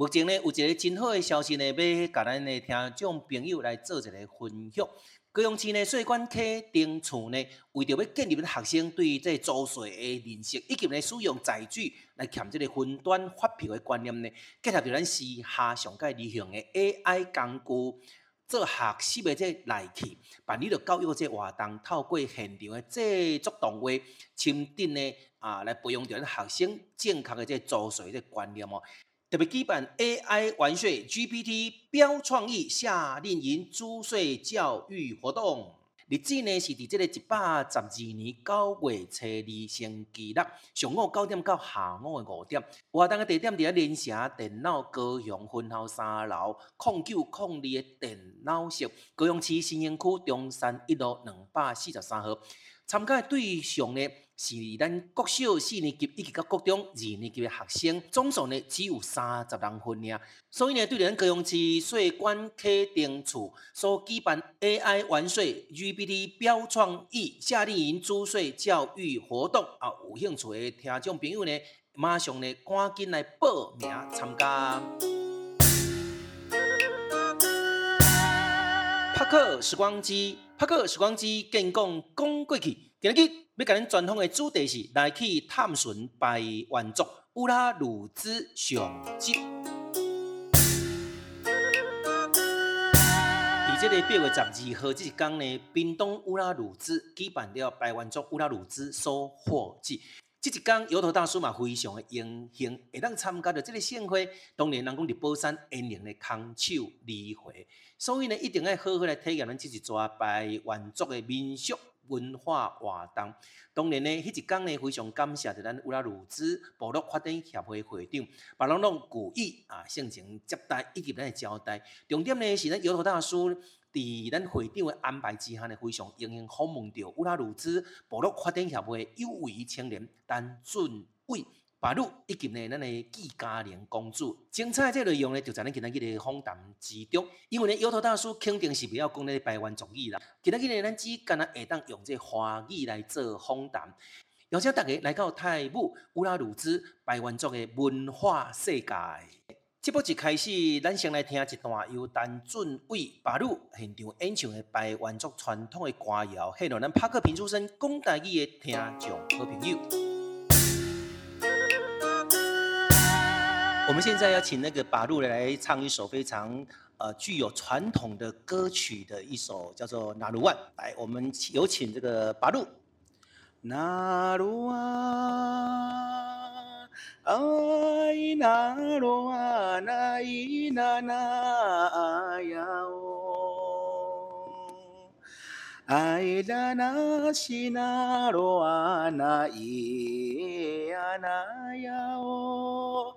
目前呢，有一个真好的消息呢，要甲咱的听众朋友来做一个分享。高雄市呢，税关课程处呢，为着要建立学生对这租税的认识，以及呢使用载具来欠这个分段发票的观念呢，结合着咱时下上届流行的 AI 工具，做学习的这来去，办理着教育这活动，透过现场的制作动画、亲笔呢啊，来培养着咱学生正确的这租税的观念哦。特别举办 AI 玩税 GPT 标创意夏令营租税教育活动，日子呢是伫这个一百十二年九月初二星期六上午九点到下午的五点，活动的地点伫联城电脑高雄分校三楼控九控二的电脑室，高雄市新兴区中山一路两百四十三号。参加的对象呢是咱国小四年级以及到国中二年级的学生，总数呢只有三十人份尔。所以呢，对咱高雄市税关课程处所举办 AI 玩税 GPT 标创意夏令营租税教育活动啊，有兴趣的听众朋友呢，马上呢赶紧来报名参加。帕克时光机。帕克时光机，健讲讲过去。今日要甲恁传统的主题是来去探寻排湾族乌拉鲁兹上集。在这个八月十二号这一天呢，冰冻乌拉鲁兹举办了排湾族乌拉鲁兹收获季。这一天，油头大叔嘛非常的荣幸，会当参加到这个盛会。当年人讲伫宝山演灵的空手礼会，所以呢，一定要好好来体验咱这一撮排湾族的民俗文化活动。当然呢，迄一天呢，非常感谢着咱乌拉鲁兹部落发展协会会长白龙龙古意啊，盛情接待以及咱的招待。重点呢是咱摇头大叔。伫咱会长的安排之下呢，非常荣幸访问到乌拉鲁兹部落发展协会有为青年陈俊伟白露以及呢咱的纪嘉玲公主。精彩这内容呢，就在咱今仔日的访谈之中。因为呢，油头大叔肯定是不要讲那排湾族语啦。今仔日呢，咱只干那会当用这华语来做访谈，邀请大家来到泰武乌拉鲁兹排湾族的文化世界。这部一开始，咱先来听一段由陈俊伟白露现场演唱的排湾族传统的歌谣，献给咱帕克平出身讲台语的听众好朋友。我们现在要请那个巴鲁来唱一首非常呃具有传统的歌曲的一首，叫做《那鲁湾》。来，我们有请这个巴鲁。那鲁湾。哎，那罗啊，那咿那那呀哦，哎啦那西那罗啊，那咿呀那呀哦，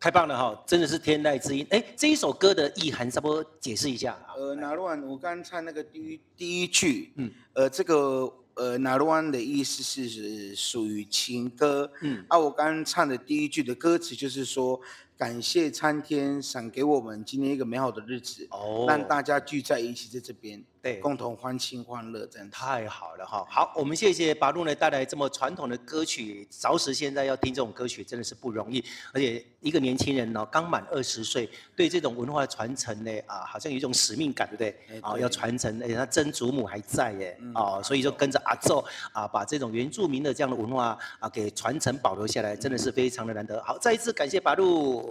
太棒了哈，真的是天籁之音。哎，这一首歌的意涵，差不多解释一下。呃，纳鲁安，我刚唱那个第一第一句，嗯，呃，这个。呃，纳鲁安的意思是是属于情歌，嗯，啊，我刚刚唱的第一句的歌词就是说，感谢参天赏给我们今天一个美好的日子，哦，让大家聚在一起在这边。对，共同欢庆欢乐，真的太好了哈！好，我们谢谢巴鲁呢带来这么传统的歌曲。着实现在要听这种歌曲真的是不容易，而且一个年轻人呢刚满二十岁，对这种文化的传承呢啊，好像有一种使命感，对不对？啊，要传承，而且他曾祖母还在耶，啊，所以就跟着阿祖啊，把这种原住民的这样的文化啊给传承保留下来，真的是非常的难得。好，再一次感谢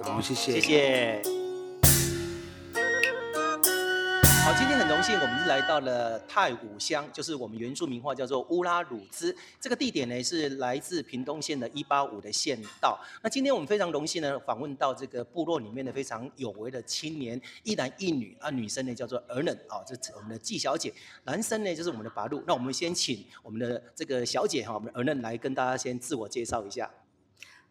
好，谢谢，谢谢。好，今天很荣幸，我们是来到了太武乡，就是我们原住民话叫做乌拉鲁兹。这个地点呢是来自屏东县的一八五的县道。那今天我们非常荣幸呢访问到这个部落里面的非常有为的青年，一男一女啊，女生呢叫做儿嫩啊，这是我们的季小姐，男生呢就是我们的拔路。那我们先请我们的这个小姐哈，我们儿嫩来跟大家先自我介绍一下。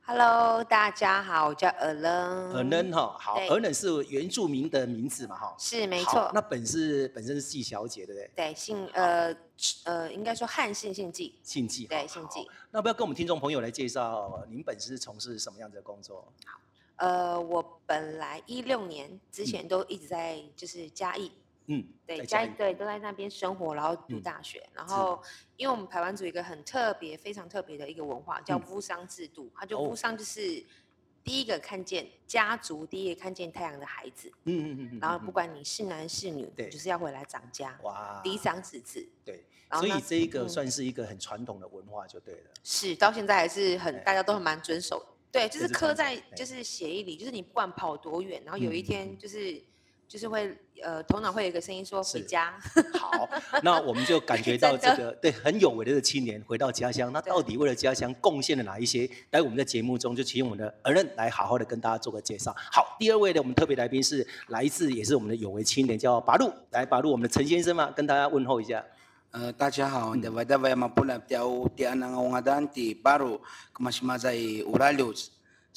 Hello，大家好，我叫儿嫩。儿嫩哈，好，儿嫩是原住民的名字嘛哈？是没错。那本是本身是季小姐，对不对？对，姓呃呃，应该说汉姓姓季。姓季。对，姓季。那不要跟我们听众朋友来介绍，您本身是从事什么样的工作？好，呃，我本来一六年之前都一直在就是嘉义。嗯，对，家对都在那边生活，然后读大学，嗯、然后因为我们台湾族一个很特别、非常特别的一个文化叫巫商制度，它、嗯、就巫商就是第一个看见家族，第一个看见太阳的孩子，嗯嗯嗯，然后不管你是男是女，对，就是要回来长家，哇，嫡长子嗣，对，所以这一个算是一个很传统的文化就对了，是到现在还是很大家都很蛮遵守，对，就是刻在就是协议里，就是你不管跑多远，然后有一天就是。就是会呃，头脑会有一个声音说回家。好，那我们就感觉到这个 对很有为的青年回到家乡，那到底为了家乡贡献了哪一些？来，我们在节目中就请我们的儿嫩来好好的跟大家做个介绍。好，第二位的我们特别来宾是来自也是我们的有为青年，叫拔路。来，拔路，我们的陈先生嘛，跟大家问候一下。呃，大家好。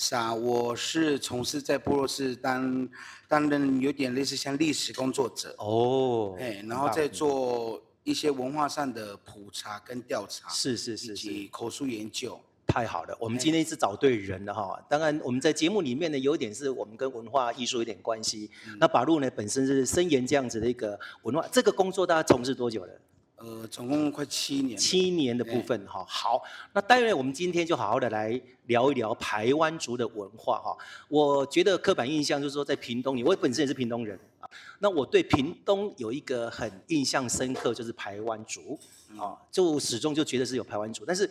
是啊，我是从事在部落是当担任有点类似像历史工作者哦，哎，然后在做一些文化上的普查跟调查，是是是，以及口述研究。太好了，我们今天是找对人了哈。当然，我们在节目里面呢，有一点是我们跟文化艺术有点关系。嗯、那把路呢，本身是深研这样子的一个文化，这个工作大家从事多久了？呃，总共快七年。七年的部分哈，好，那待会我们今天就好好的来聊一聊台湾族的文化哈。我觉得刻板印象就是说，在屏东，我本身也是屏东人啊。那我对屏东有一个很印象深刻，就是台湾族啊，就始终就觉得是有台湾族，但是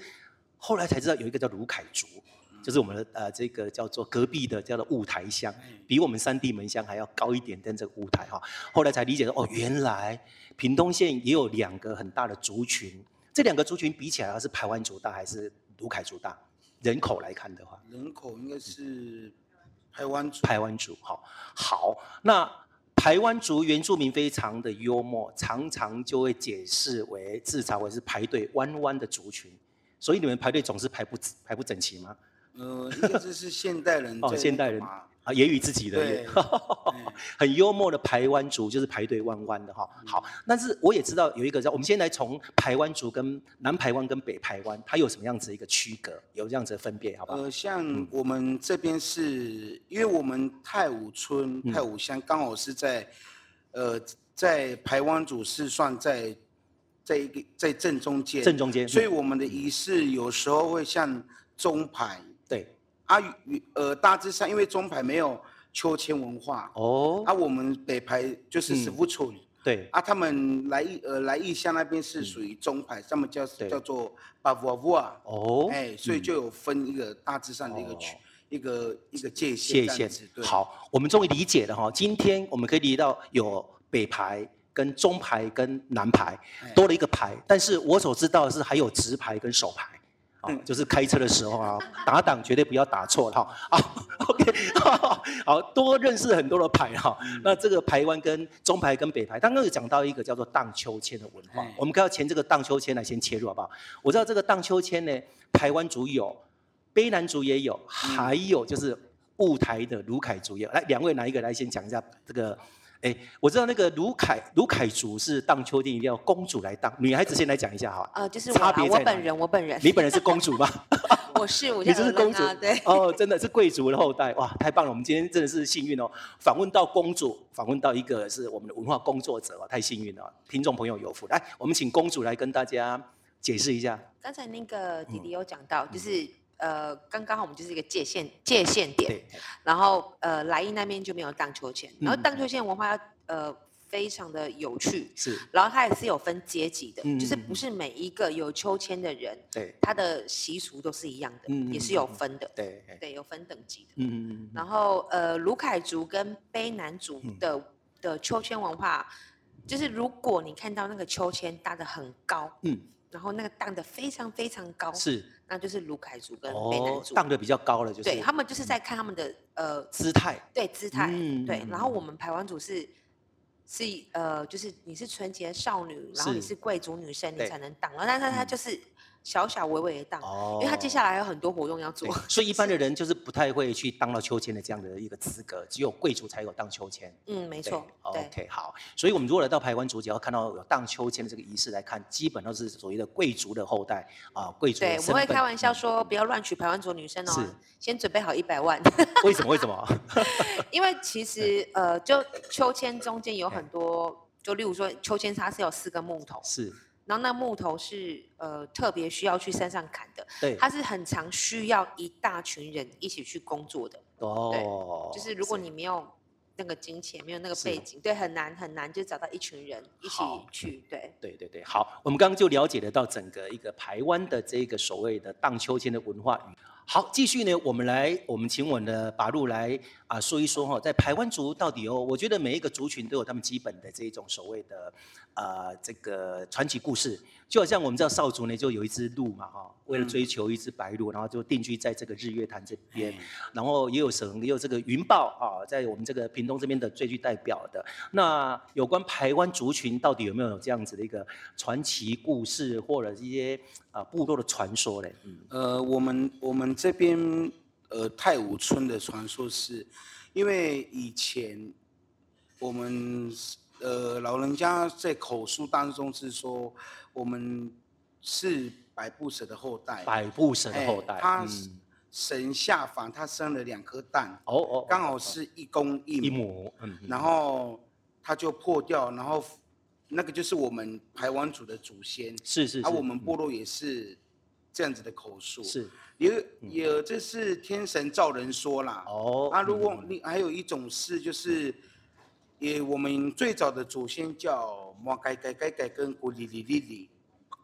后来才知道有一个叫卢凯族。就是我们的呃，这个叫做隔壁的叫做雾台乡，比我们三地门乡还要高一点但。这个雾台哈，后来才理解说，哦，原来屏东县也有两个很大的族群，这两个族群比起来，是台湾族大还是卢凯族大？人口来看的话，人口应该是台湾族。台湾族，好，好，那台湾族原住民非常的幽默，常常就会解释为自嘲为是排队弯弯的族群，所以你们排队总是排不排不整齐吗？呃，这是现代人哦，现代人啊，揶揄自己的，对，很幽默的排湾族就是排队弯弯的哈。好，但是我也知道有一个叫，我们先来从排湾族跟南排湾跟北排湾，它有什么样子一个区隔，有这样子的分别，好不好？呃，像我们这边是因为我们太武村、太武乡刚好是在，呃，在排湾族是算在，在一个在正中间，正中间，所以我们的仪式有时候会像中排。啊，呃，大致上因为中排没有秋千文化哦，啊，我们北排就是石富村，对，啊，他们来义呃来义乡那边是属于中排，他们叫叫做巴沃沃啊，哦，哎，所以就有分一个大致上的一个区，一个一个界限。界限。好，我们终于理解了哈，今天我们可以理解到有北排跟中排跟南排多了一个排，但是我所知道的是还有直排跟手排。嗯，就是开车的时候啊，打档绝对不要打错哈。好，OK，好，多认识很多的牌哈。那这个台湾跟中牌跟北牌，刚刚有讲到一个叫做荡秋千的文化，我们可要前这个荡秋千来先切入好不好？我知道这个荡秋千呢，台湾族有，卑南族也有，还有就是雾台的卢凯族也有。来，两位哪一个来先讲一下这个？哎，我知道那个卢凯卢凯族是荡秋千一定要公主来荡，女孩子先来讲一下哈。呃，就是差别在哪？我本人，我本人。你本人是公主吗？我是，我 是。你就是公主，对。哦，真的是贵族的后代，哇，太棒了！我们今天真的是幸运哦，访问到公主，访问到一个是我们的文化工作者哦，太幸运了，听众朋友有福。来，我们请公主来跟大家解释一下。刚才那个弟弟有讲到，嗯、就是。呃，刚刚好我们就是一个界限界限点，然后呃，莱茵那边就没有荡秋千，然后荡秋千文化要呃非常的有趣，是，然后它也是有分阶级的，嗯、就是不是每一个有秋千的人，对，他的习俗都是一样的，嗯、也是有分的，对，对，有分等级的，嗯嗯，然后呃，卢凯族跟卑南族的、嗯、的秋千文化。就是如果你看到那个秋千搭的很高，嗯，然后那个荡的非常非常高，是，那就是卢凯族跟卑南族，荡得比较高了，就是对他们就是在看他们的呃姿态，对姿态，对，然后我们排湾族是是呃就是你是纯洁少女，然后你是贵族女生，你才能挡，然后但是他就是。小小微微的荡，因为他接下来还有很多活动要做，所以一般的人就是不太会去当到秋千的这样的一个资格，只有贵族才有荡秋千。嗯，没错。OK，好，所以我们如果来到排湾族，只要看到有荡秋千的这个仪式来看，基本都是所谓的贵族的后代啊，贵族。对，我们会开玩笑说，不要乱娶排湾族女生哦，是，先准备好一百万。为什么？为什么？因为其实呃，就秋千中间有很多，就例如说秋千它是有四个木头。是。然后那木头是呃特别需要去山上砍的，对，它是很常需要一大群人一起去工作的。哦，就是如果你没有那个金钱，没有那个背景，对，很难很难就找到一群人一起去。对，对对对，好，我们刚刚就了解得到整个一个台湾的这个所谓的荡秋千的文化。好，继续呢，我们来，我们请我们的巴路来啊说一说哈，在台湾族到底哦，我觉得每一个族群都有他们基本的这一种所谓的。呃，这个传奇故事，就好像我们知道少族呢，就有一只鹿嘛，哈，为了追求一只白鹿，然后就定居在这个日月潭这边，然后也有神，也有这个云豹啊，在我们这个屏东这边的最具代表的。那有关台湾族群到底有没有这样子的一个传奇故事，或者一些啊部落的传说嘞？嗯，呃，我们我们这边呃太武村的传说是，因为以前我们。呃，老人家在口述当中是说，我们是百步蛇的后代。百步蛇的后代。欸、他神下凡，他生了两颗蛋。哦哦。刚好是一公一母。一母。嗯。然后他就破掉，然后那个就是我们排湾族的祖先。是是是。而、啊、我们部落也是这样子的口述。是。有有这是天神造人说啦。哦。啊，如果你还有一种是就是。也，我们最早的祖先叫摩盖盖盖盖跟古里里里里，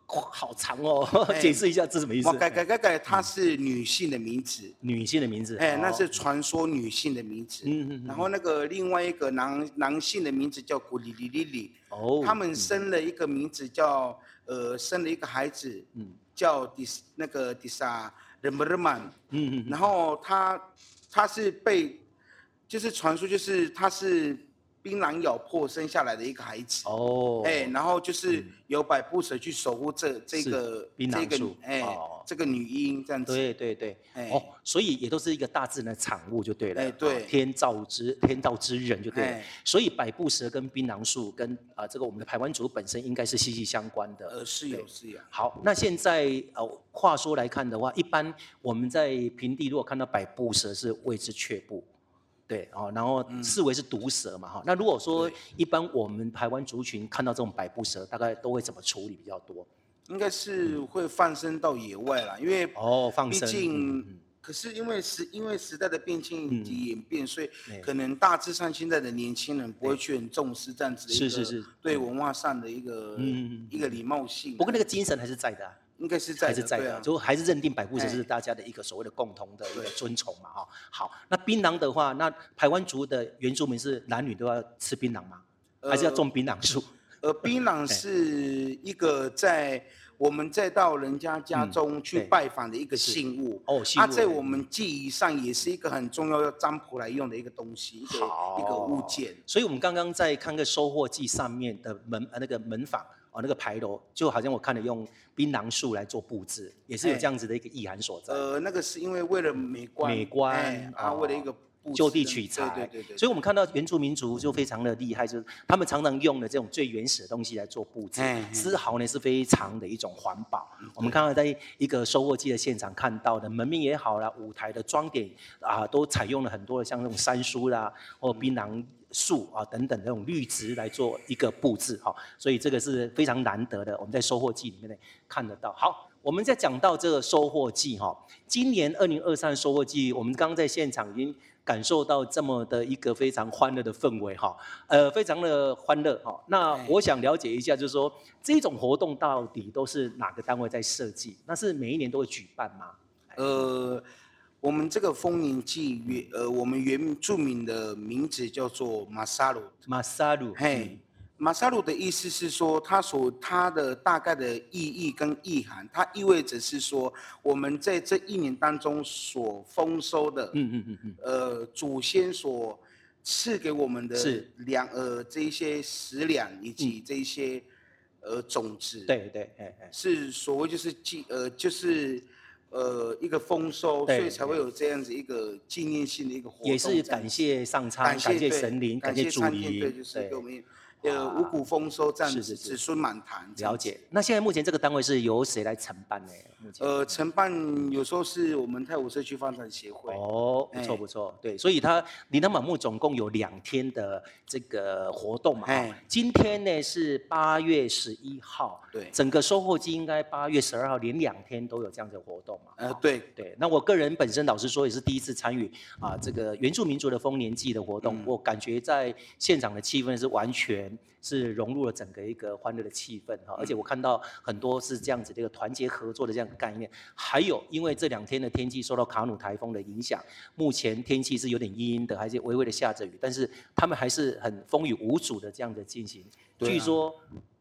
好长哦，解释一下这什么意思？摩盖盖盖盖，它是女性的名字，女性的名字，哎，那是传说女性的名字。嗯嗯。然后那个另外一个男男性的名字叫古里里里里，哦，他们生了一个名字叫呃，生了一个孩子，嗯，叫迪那个迪萨人布勒曼，嗯嗯。然后他他是被，就是传说就是他是。槟榔咬破生下来的一个孩子。哦，哎，然后就是由百步蛇去守护这这个槟榔树，哎，这个女婴这样子，对对对，哦，所以也都是一个大自然的产物就对了，哎对，天造之天造之人就对了，所以百步蛇跟槟榔树跟啊这个我们的台湾族本身应该是息息相关的，呃是有是有。好，那现在呃话说来看的话，一般我们在平地如果看到百步蛇是谓之却步。对，哦，然后视为是毒蛇嘛，哈、嗯。那如果说一般我们台湾族群看到这种百步蛇，大概都会怎么处理比较多？应该是会放生到野外啦，因为哦，放生。毕竟，嗯、可是因为时因为时代的变迁以及演变，嗯、所以可能大致上现在的年轻人不会去很重视这样子的一个是是是对文化上的一个嗯一个礼貌性。不过那个精神还是在的、啊。应该是在还是在的，就还是认定百步蛇是大家的一个所谓的共同的一个尊崇嘛，哈。好，那槟榔的话，那台湾族的原住民是男女都要吃槟榔吗？还是要种槟榔树？呃，槟榔是一个在我们再到人家家中去拜访的一个信物哦，信物它在我们记忆上也是一个很重要要占卜来用的一个东西，一个一个物件。所以我们刚刚在看个收获记上面的门呃那个门房。哦，那个牌楼就好像我看了用槟榔树来做布置，也是有这样子的一个意涵所在。呃，那个是因为为了美观，美观啊，为了一个就地取材。对对对。所以我们看到原住民族就非常的厉害，就是他们常常用的这种最原始的东西来做布置，丝毫呢是非常的一种环保。我们看到在一个收获季的现场看到的门面也好啦，舞台的装点啊，都采用了很多的像那种杉树啦或槟榔。树啊等等这种绿植来做一个布置哈，所以这个是非常难得的，我们在收获季里面呢看得到。好，我们在讲到这个收获季哈，今年二零二三收获季，我们刚刚在现场已经感受到这么的一个非常欢乐的氛围哈，呃，非常的欢乐哈。那我想了解一下，就是说这种活动到底都是哪个单位在设计？那是每一年都会举办吗？呃。我们这个丰年祭原呃，我们原住民的名字叫做马萨鲁。马萨鲁。嘿，马萨鲁的意思是说，它所它的大概的意义跟意涵，它意味着是说，我们在这一年当中所丰收的，嗯嗯嗯嗯，呃，祖先所赐给我们的粮，呃，这一些食粮以及这一些、嗯、呃种子，对对，哎哎，是所谓就是纪呃就是呃一个丰收，所以才会有这样子一个纪念性的一个活动，也是感谢上苍，感谢神灵，感谢祖灵，对，就是给我们。呃，五谷丰收这样子，子孙满堂。了解。那现在目前这个单位是由谁来承办呢？目前呃，承办有时候是我们泰武社区发展协会。哦，不错不错。对，所以他琳琅满目，总共有两天的这个活动嘛。哎。今天呢是八月十一号。对。整个收获季应该八月十二号连两天都有这样的活动嘛？呃，对对。那我个人本身老实说也是第一次参与啊这个原住民族的丰年祭的活动，我感觉在现场的气氛是完全。是融入了整个一个欢乐的气氛哈，而且我看到很多是这样子的一个团结合作的这样的概念。还有，因为这两天的天气受到卡努台风的影响，目前天气是有点阴阴的，还是微微的下着雨，但是他们还是很风雨无阻的这样的进行。据说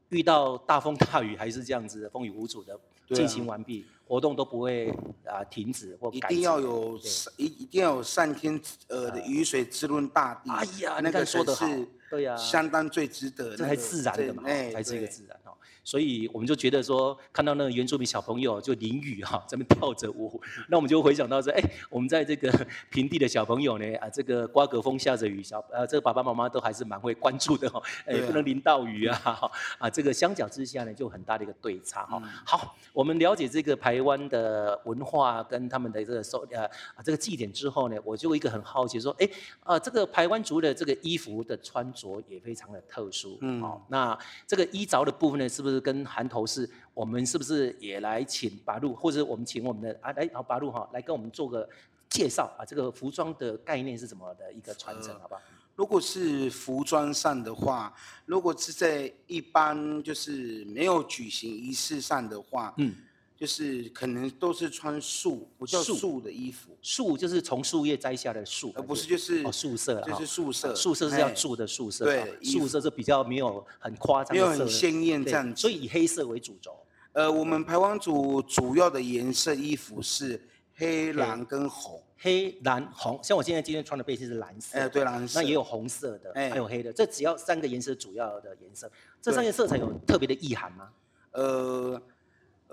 遇到大风大雨还是这样子的风雨无阻的进行完毕，活动都不会啊停止或改。一定要有一一定要有上天呃的雨水滋润大地。哎呀，那个说的好。对呀、啊，相当最值得、那个，这才自然的嘛，才是一个自然。哦。所以我们就觉得说，看到那个原住民小朋友就淋雨哈，在那边跳着舞，那我们就回想到说，哎，我们在这个 平地的小朋友呢，啊，这个刮个风下着雨，小呃，这个爸爸妈妈都还是蛮会关注的哈，哎，不能淋到雨啊，啊，啊，这个相较之下呢，就很大的一个对差哈。好，我们了解这个台湾的文化跟他们的这个收呃啊这个祭典之后呢，我就一个很好奇说，哎，啊，这个台湾族的这个衣服的穿着也非常的特殊，嗯，好，那这个衣着的部分呢，是不是？是跟韩头是，我们是不是也来请八路，或者我们请我们的啊来，好八路哈，来跟我们做个介绍啊，这个服装的概念是怎么的一个传承，好不好？如果是服装上的话，如果是在一般就是没有举行仪式上的话，嗯。就是可能都是穿素，不叫素的衣服。素就是从树叶摘下的树，而不是就是哦素色，就是素色。素色是要住的素色，对，素色是比较没有很夸张，没有很鲜艳这样子，所以以黑色为主轴。呃，我们排湾组主要的颜色衣服是黑、蓝跟红。黑、蓝、红，像我现在今天穿的背心是蓝色，哎，对，蓝色。那也有红色的，还有黑的，这只要三个颜色主要的颜色。这三个色彩有特别的意涵吗？呃。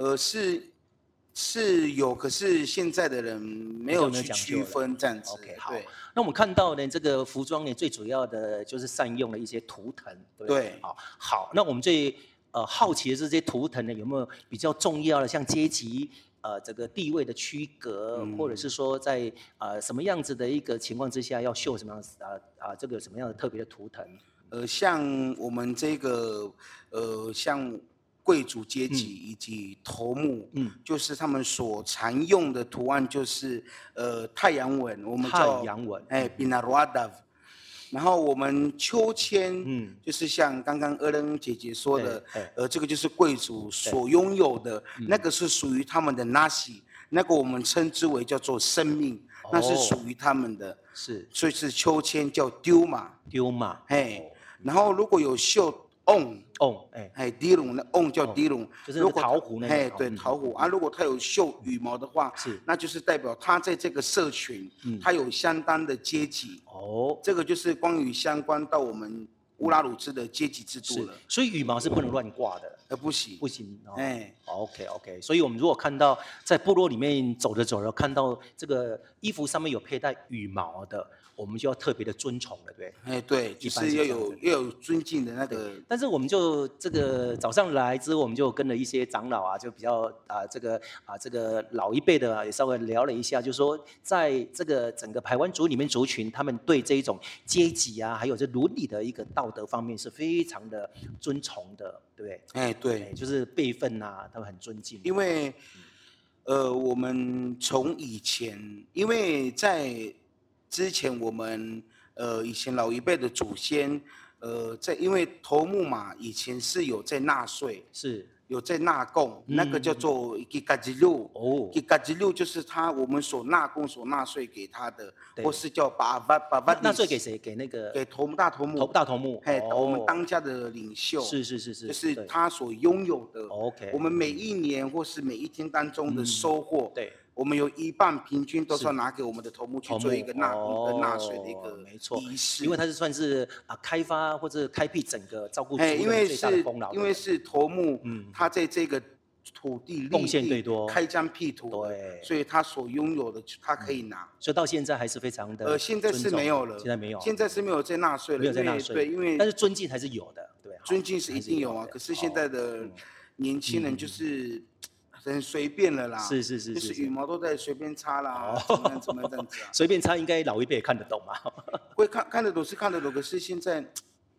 呃，是是有，可是现在的人没有去区分这样子。OK，好。那我们看到呢，这个服装呢，最主要的就是善用了一些图腾。对，对。好，好。那我们最呃好奇的是，这些图腾呢，有没有比较重要的，像阶级呃这个地位的区隔，嗯、或者是说在呃什么样子的一个情况之下要绣什么样子啊啊这个什么样的特别的图腾？呃，像我们这个呃像。贵族阶级以及头目，嗯，就是他们所常用的图案，就是呃太阳纹，我们叫太阳纹，哎，Binaruadav。然后我们秋千，嗯，就是像刚刚阿伦姐姐说的，呃，这个就是贵族所拥有的，那个是属于他们的 Nasi，那个我们称之为叫做生命，那是属于他们的，是，所以是秋千叫丢马，丢马，哎，然后如果有绣。瓮瓮，哎哎，迪龙的瓮叫迪龙，就是桃胡那个。哎，对，桃胡啊，如果他有绣羽毛的话，是，那就是代表他在这个社群，他有相当的阶级。哦，这个就是关于相关到我们乌拉鲁兹的阶级制度了。所以羽毛是不能乱挂的，呃，不行，不行。哎，OK OK，所以我们如果看到在部落里面走着走着，看到这个衣服上面有佩戴羽毛的。我们就要特别的尊崇了，对。哎，对，就是要有要有尊敬的那个。但是我们就这个早上来之后，我们就跟了一些长老啊，就比较啊这个啊这个老一辈的啊，也稍微聊了一下，就是说在这个整个排湾族里面族群，他们对这一种阶级啊，还有这伦理的一个道德方面是非常的尊崇的，对不对？哎，对，就是辈分呐、啊，他们很尊敬。因为，呃，我们从以前，因为在之前我们呃以前老一辈的祖先呃在因为头目嘛以前是有在纳税，是。有在纳贡，那个叫做吉嘎吉路哦，吉嘎吉路就是他我们所纳贡所纳税给他的，或是叫把把把把纳税给谁？给那个给头目大头目，头大头目，嘿，我们当家的领袖，是是是是，就是他所拥有的。OK，我们每一年或是每一天当中的收获，对，我们有一半平均都是要拿给我们的头目去做一个纳一个纳税的一个没错。仪式，因为它是算是啊开发或者开辟整个照顾族的最大的功劳，因为是头目，嗯，他在这个。土地贡献最多，开疆辟土，对，所以他所拥有的，他可以拿。所以到现在还是非常的。呃，现在是没有了，现在没有，现在是没有在纳税了，没有在纳税，对，因为但是尊敬还是有的，对，尊敬是一定有啊。可是现在的年轻人就是很随便了啦，是是是，就是羽毛都在随便插啦，怎么怎么这样子啊？随便插应该老一辈也看得懂嘛？会看看得懂是看得懂，可是现在。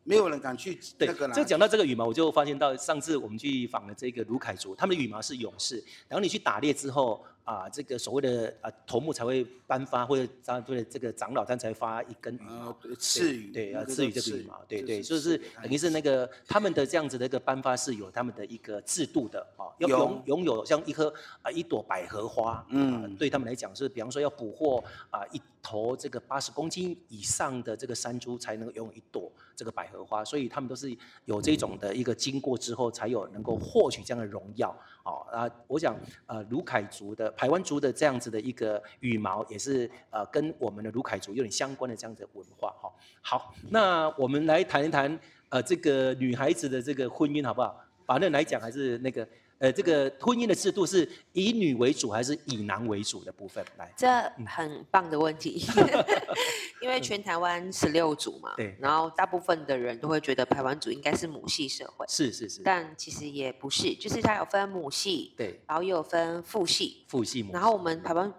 没有人敢去那个。啦，这讲到这个羽毛，我就发现到上次我们去访了这个卢凯族，他们的羽毛是勇士。然后你去打猎之后。啊，这个所谓的啊头目才会颁发，或者长对这个长老他才会发一根羽毛赐予，对啊赐予这个羽毛，对对，就是等于是那个他们的这样子的一个颁发是有他们的一个制度的啊，要拥拥有像一颗啊一朵百合花，嗯，对他们来讲是，比方说要捕获啊一头这个八十公斤以上的这个山猪才能够拥有一朵这个百合花，所以他们都是有这种的一个经过之后才有能够获取这样的荣耀。啊啊，我想呃卢凯族的台湾族的这样子的一个羽毛，也是呃跟我们的卢凯族有点相关的这样子的文化哈。好，那我们来谈一谈呃这个女孩子的这个婚姻好不好？反正来讲还是那个。呃，这个婚姻的制度是以女为主还是以男为主的部分？来，这很棒的问题，因为全台湾十六组嘛，对，然后大部分的人都会觉得排湾组应该是母系社会，是是是，但其实也不是，就是它有分母系，对，然后又有分父系，父系母，然后我们排湾。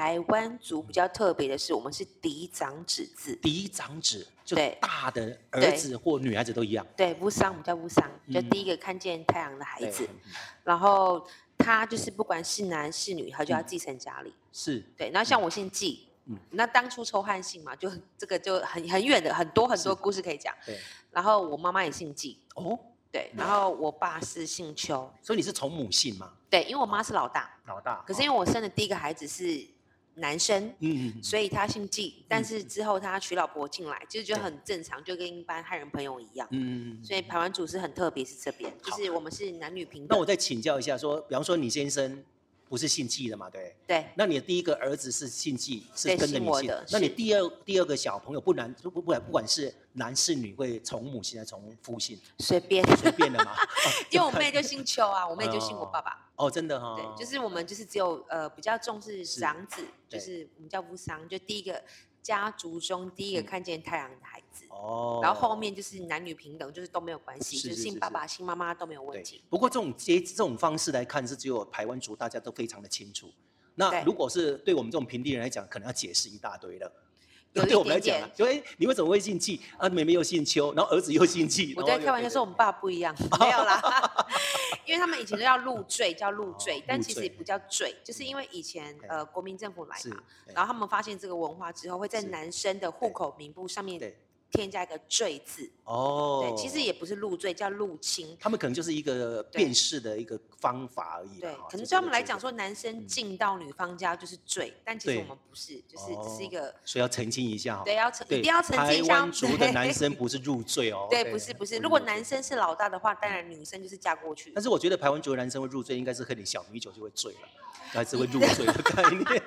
排湾族比较特别的是，我们是嫡长子制。嫡长子，就大的儿子或女孩子都一样。对，乌桑，我们叫乌桑，就第一个看见太阳的孩子。然后他就是不管是男是女，他就要继承家里。是。对，然后像我姓纪，那当初抽汉姓嘛，就这个就很很远的很多很多故事可以讲。对。然后我妈妈也姓纪。哦。对，然后我爸是姓邱。所以你是从母姓吗？对，因为我妈是老大。老大。可是因为我生的第一个孩子是。男生，嗯，所以他姓纪，但是之后他娶老婆进来，其实就很正常，就跟一般汉人朋友一样，嗯，所以排湾组是很特别，是这边，就是我们是男女平等。那我再请教一下，说，比方说你先生不是姓纪的嘛，对？对。那你的第一个儿子是姓纪，是跟着你姓的。那你第二第二个小朋友不男不不管不管是男是女，会从母姓还是从父姓？随便随便的嘛。因为我妹就姓邱啊，我妹就姓我爸爸。哦，真的哈、哦。对，就是我们就是只有呃比较重视长子，就是我们叫无伤，就第一个家族中第一个看见太阳的孩子。哦、嗯。然后后面就是男女平等，就是都没有关系，就是姓爸爸姓妈妈都没有问题。不过这种阶这种方式来看，是只有台湾族大家都非常的清楚。那如果是对我们这种平地人来讲，可能要解释一大堆了。对，对我们来讲啊，就哎，你为什么会姓季啊？妹妹又姓邱，然后儿子又姓季。我在开玩笑说我们爸不一样，没有啦，因为他们以前都叫入赘，叫入赘，但其实也不叫赘，就是因为以前呃国民政府来嘛，然后他们发现这个文化之后，会在男生的户口名簿上面。添加一个“罪”字哦，对，其实也不是入赘，叫入侵。他们可能就是一个辨识的一个方法而已。对，可能对他们来讲说，男生进到女方家就是罪，但其实我们不是，就是只是一个。所以要澄清一下。对，要澄一定要澄清一下。台湾族的男生 不是入赘哦。对，不是不是，如果男生是老大的话，当然女生就是嫁过去。但是我觉得排湾族的男生会入赘，应该是喝点小米酒就会醉了，还是会入 赘的概念。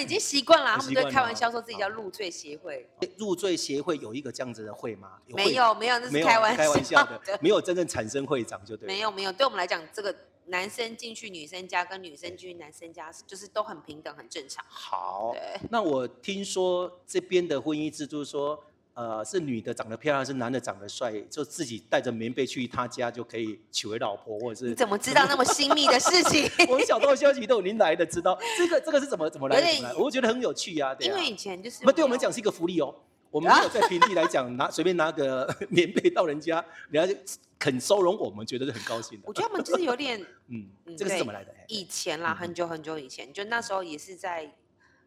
已经习惯了，他们都开玩笑说自己叫入赘协会。入赘协会有一个这样子的会吗？没有，没有，那是开玩笑，开玩笑的，没有真正产生会长就对。没有，没有，对我们来讲，这个男生进去女生家，跟女生进去男生家，就是都很平等，很正常。好，对那我听说这边的婚姻制度说。呃，是女的长得漂亮，还是男的长得帅，就自己带着棉被去他家就可以娶为老婆，或者是？你怎么知道那么亲密的事情？我小道消息都有您来的知道，这个这个是怎么怎么来的？点我觉得很有趣啊，对啊，因为以前就是，那对我们讲是一个福利哦。我们没有在平地来讲，拿 随便拿个 棉被到人家，人家就肯收容我们，觉得是很高兴的。我觉得他们就是有点，嗯，这个是怎么来的？以前啦，很久很久以前，就那时候也是在。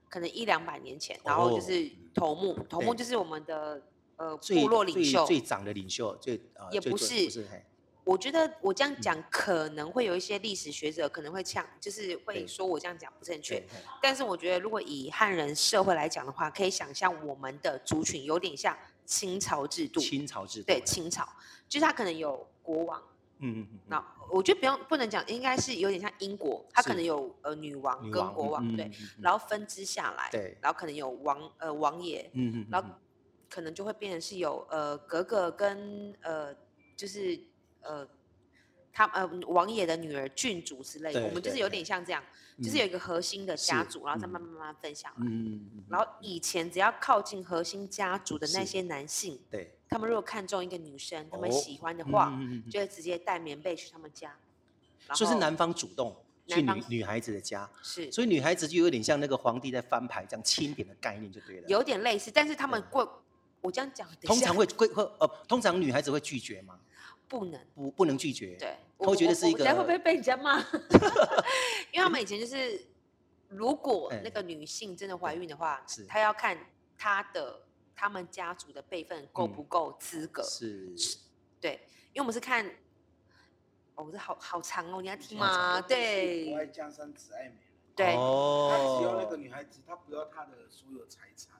可能一两百年前，然后就是头目，头目就是我们的呃部落领袖，最长的领袖，最也不是，我觉得我这样讲可能会有一些历史学者可能会呛，就是会说我这样讲不正确。但是我觉得如果以汉人社会来讲的话，可以想象我们的族群有点像清朝制度。清朝制度。对，清朝，就是他可能有国王。嗯嗯嗯。那我觉得不用不能讲，应该是有点像英国，它可能有呃女王跟国王，对，然后分支下来，对，然后可能有王呃王爷，嗯嗯，然后可能就会变成是有呃格格跟呃就是。呃，他呃王爷的女儿郡主之类的，我们就是有点像这样，就是有一个核心的家族，然后再慢慢慢慢分享。嗯，然后以前只要靠近核心家族的那些男性，对，他们如果看中一个女生，他们喜欢的话，就会直接带棉被去他们家。所以是男方主动去女女孩子的家，是，所以女孩子就有点像那个皇帝在翻牌这样钦点的概念就对了。有点类似，但是他们过，我这样讲，通常会会会呃，通常女孩子会拒绝吗？不能不不能拒绝，对，他会觉得是一个，会不会被人家骂？因为他们以前就是，如果那个女性真的怀孕的话，是，她要看她的他们家族的辈分够不够资格，是，对，因为我们是看，哦，这好好长哦，你要听吗？对，我爱江山只爱美人，对，他只要那个女孩子，他不要她的所有财产。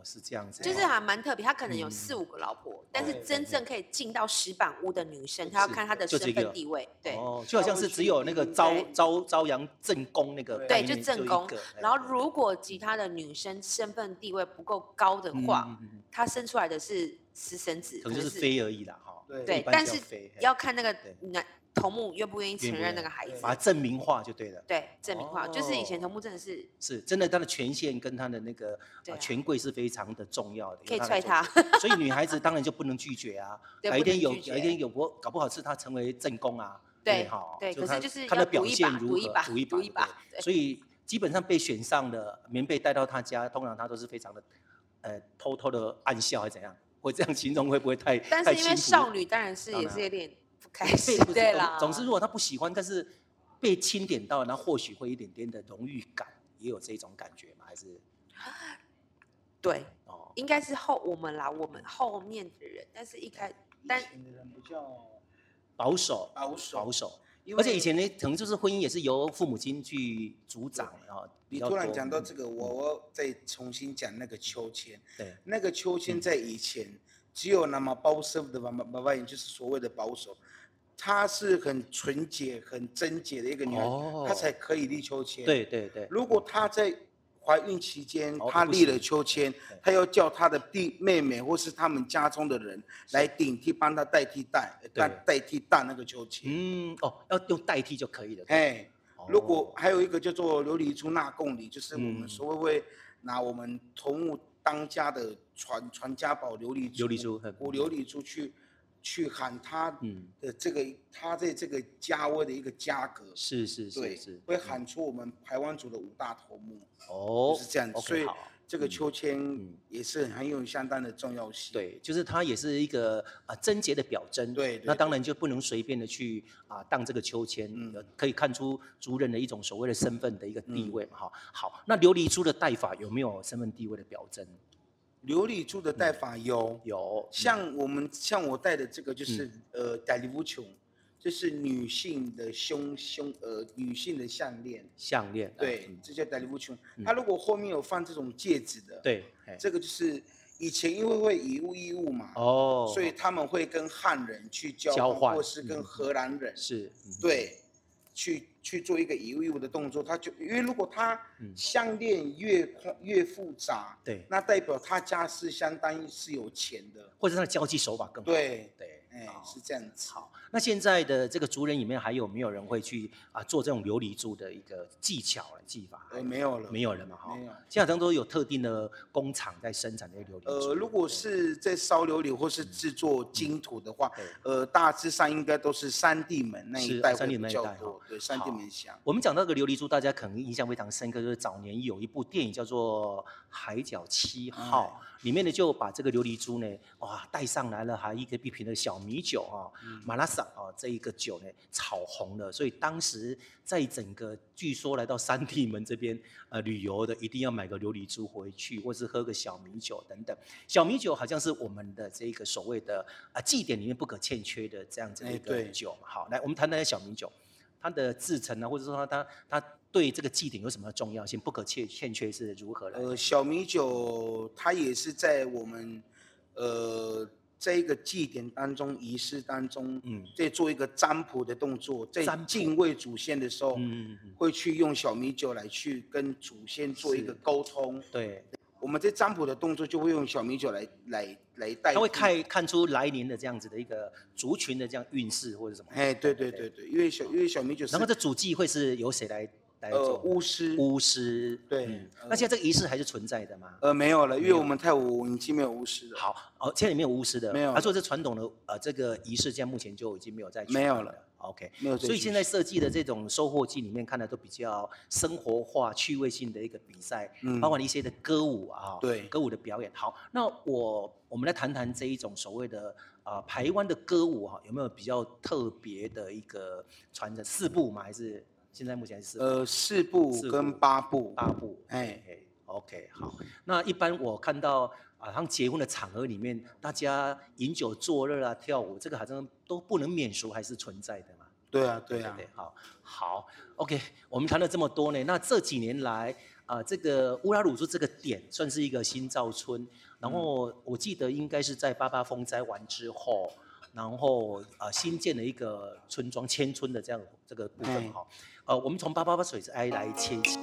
哦，是这样子，就是还蛮特别。他可能有四五个老婆，但是真正可以进到石板屋的女生，她要看她的身份地位。对，哦，就好像是只有那个朝朝朝阳正宫那个，对，就正宫。然后如果其他的女生身份地位不够高的话，她生出来的是私生子，可能就是妃而已啦，哈。对，但是要看那个男。头目愿不愿意承认那个孩子，把它证明化就对了。对，证明化就是以前头目真的是是真的，他的权限跟他的那个权贵是非常的重要的，可以踹他。所以女孩子当然就不能拒绝啊。哪一天有，哪一天有不搞不好是他成为正宫啊。对，好。对，可是就是他的表现如何？赌一把，赌一把。所以基本上被选上的棉被带到他家，通常他都是非常的呃偷偷的暗笑还是怎样？我这样形容会不会太？但是因为少女当然是也是有点。开心 对啦，总之如果他不喜欢，但是被钦点到，那或许会一点点的荣誉感，也有这种感觉吗？还是？对，哦，应该是后我们啦，我们后面的人，但是一开，但以前的人比较保守，保守，保守，而且以前呢，可能就是婚姻也是由父母亲去主掌啊。你突然讲到这个，我我再重新讲那个秋千，对，那个秋千在以前只有那么保守的爸爸爸爸，也就是所谓的保守。她是很纯洁、很贞洁的一个女人，她才可以立秋千。对对对。如果她在怀孕期间，她立了秋千，她要叫她的弟妹妹或是他们家中的人来顶替，帮她代替带，代代替带那个秋千。嗯，哦，要用代替就可以了。哎，如果还有一个叫做琉璃珠纳贡礼，就是我们所谓会拿我们头目当家的传传家宝琉璃珠，琉璃珠，我琉璃珠去。去喊他的这个，他在这个价位的一个价格，是是是是，会喊出我们台湾族的五大头目，哦，是这样子，所以这个秋千也是很有相当的重要性。对，就是它也是一个啊贞洁的表征。对，那当然就不能随便的去啊当这个秋千，可以看出族人的一种所谓的身份的一个地位嘛。哈，好，那琉璃珠的戴法有没有身份地位的表征？琉璃珠的戴法有、嗯、有，像我们像我戴的这个就是、嗯、呃戴利乌琼，就是女性的胸胸呃女性的项链。项链，对，嗯、这叫戴利乌琼。它如果后面有放这种戒指的，对，这个就是以前因为会以物易物嘛，哦，所以他们会跟汉人去交换，或是跟荷兰人、嗯、是，对。去去做一个一物易物的动作，他就因为如果他项链越宽越复杂，对，那代表他家是相当于是有钱的，或者他的交际手法更好。对。对，哎，是这样子。好，那现在的这个族人里面还有没有人会去啊做这种琉璃珠的一个技巧的技法？呃，没有了，没有了嘛，哈。没有。现在当中有特定的工厂在生产这些琉璃珠。呃，如果是在烧琉璃或是制作金土的话，呃，大致上应该都是三地门那一带会比较多。对，三地门乡。我们讲到这个琉璃珠，大家可能印象非常深刻，就是早年有一部电影叫做《海角七号》，里面呢就把这个琉璃珠呢，哇带上来了，还一个一瓶的小米酒啊，马拉萨啊这一个酒呢炒红了，所以当时在整个据说来到三地门这边呃旅游的，一定要买个琉璃珠回去，或是喝个小米酒等等。小米酒好像是我们的这个所谓的啊祭典里面不可欠缺的这样子的一个酒嘛。好，来我们谈谈小米酒。它的制成呢，或者说它它对这个祭典有什么重要性？不可欠欠缺是如何来？呃，小米酒它也是在我们呃这一个祭典当中仪式当中，嗯，在做一个占卜的动作，在敬畏祖先的时候，嗯，会去用小米酒来去跟祖先做一个沟通，对。我们在占卜的动作就会用小米酒来来来带，他会看看出来年的这样子的一个族群的这样运势或者什么。哎，对对对对，因为小因为小米酒，然后这主祭会是由谁来呃，巫师。巫师。对。嗯呃、那现在这个仪式还是存在的吗？呃，没有了，因为我们泰武已经没有巫师了。好，哦，现在也没有巫师的。没有。他说这传统的呃这个仪式，现在目前就已经没有在。没有了。OK，没有所以现在设计的这种收获季里面看的都比较生活化、趣味性的一个比赛，嗯，包括一些的歌舞啊，对，歌舞的表演。好，那我我们来谈谈这一种所谓的啊、呃、排湾的歌舞哈，有没有比较特别的一个传承？四部吗？还是现在目前是？呃，四部跟八部，八部。哎，OK，好。那一般我看到啊，像结婚的场合里面，大家饮酒作乐啊，跳舞，这个好像。都不能免俗，还是存在的嘛？对啊，对啊，对，好，好，OK，我们谈了这么多呢，那这几年来啊、呃，这个乌拉鲁族这个点算是一个新造村，然后我记得应该是在八八风灾完之后，然后啊、呃、新建了一个村庄迁村的这样这个部分哈，呃，我们从八八八水灾来切起。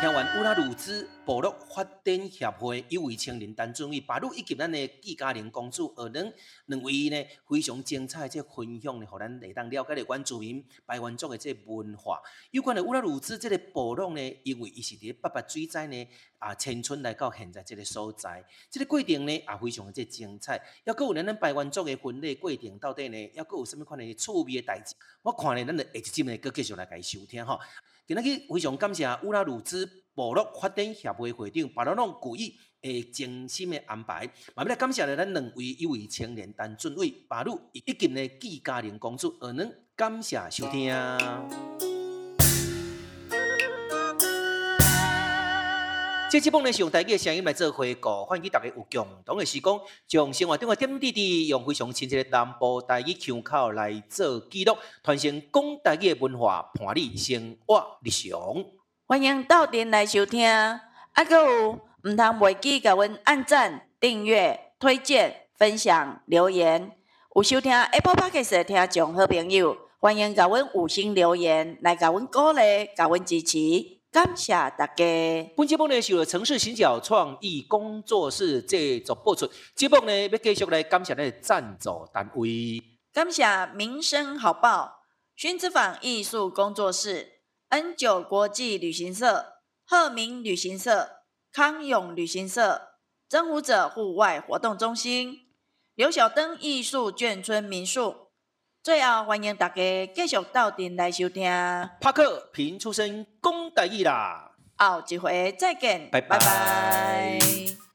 听完乌拉鲁兹部落发展协会一位青年陈俊伟，把路以及咱的纪嘉玲公主二人两位呢非常精彩的这分享呢，让咱来当了解的原住民白原族的这文化。有关的乌拉鲁兹这个部落呢，因为伊是伫八八水灾呢啊迁村来到现在这个所在，这个过程呢也非常的这精彩。要搁有咱咱排湾族的婚礼过程到底呢，要搁有什么款的趣味的代志？我看呢，咱就下一集呢，搁继续来甲伊收听哈。今日非常感谢乌拉鲁兹部落发展协会会长巴罗龙古义诶精心的安排，嘛要来感谢咱两位一位青年陈俊伟、巴鲁以及呢纪嘉玲公主，而能感谢收听。这期节目呢是用台语的声音来做回顾，欢迎大家有共同的时光，将生活中的点滴滴用非常亲切的南部台语腔口来做记录，传承讲台语的文化，伴你生活日常。欢迎到店来收听，啊，阁有唔通袂记甲阮按赞、订阅、推荐、分享、留言。有收听 Apple Podcast 的听众好朋友，欢迎甲阮五星留言来甲阮鼓励、甲阮支持。感谢大家。本节目呢是由城市行脚创意工作室制作播出。节目呢要继续来感谢咱的赞助单位。感谢民生好报、薰之坊艺术工作室、N 九国际旅行社、鹤鸣旅行社、康永旅行社、征服者户外活动中心、刘小灯艺术眷村民宿。最后，欢迎大家继续到店来收听。帕克平出身功德义啦，后一回再见，拜拜。拜拜。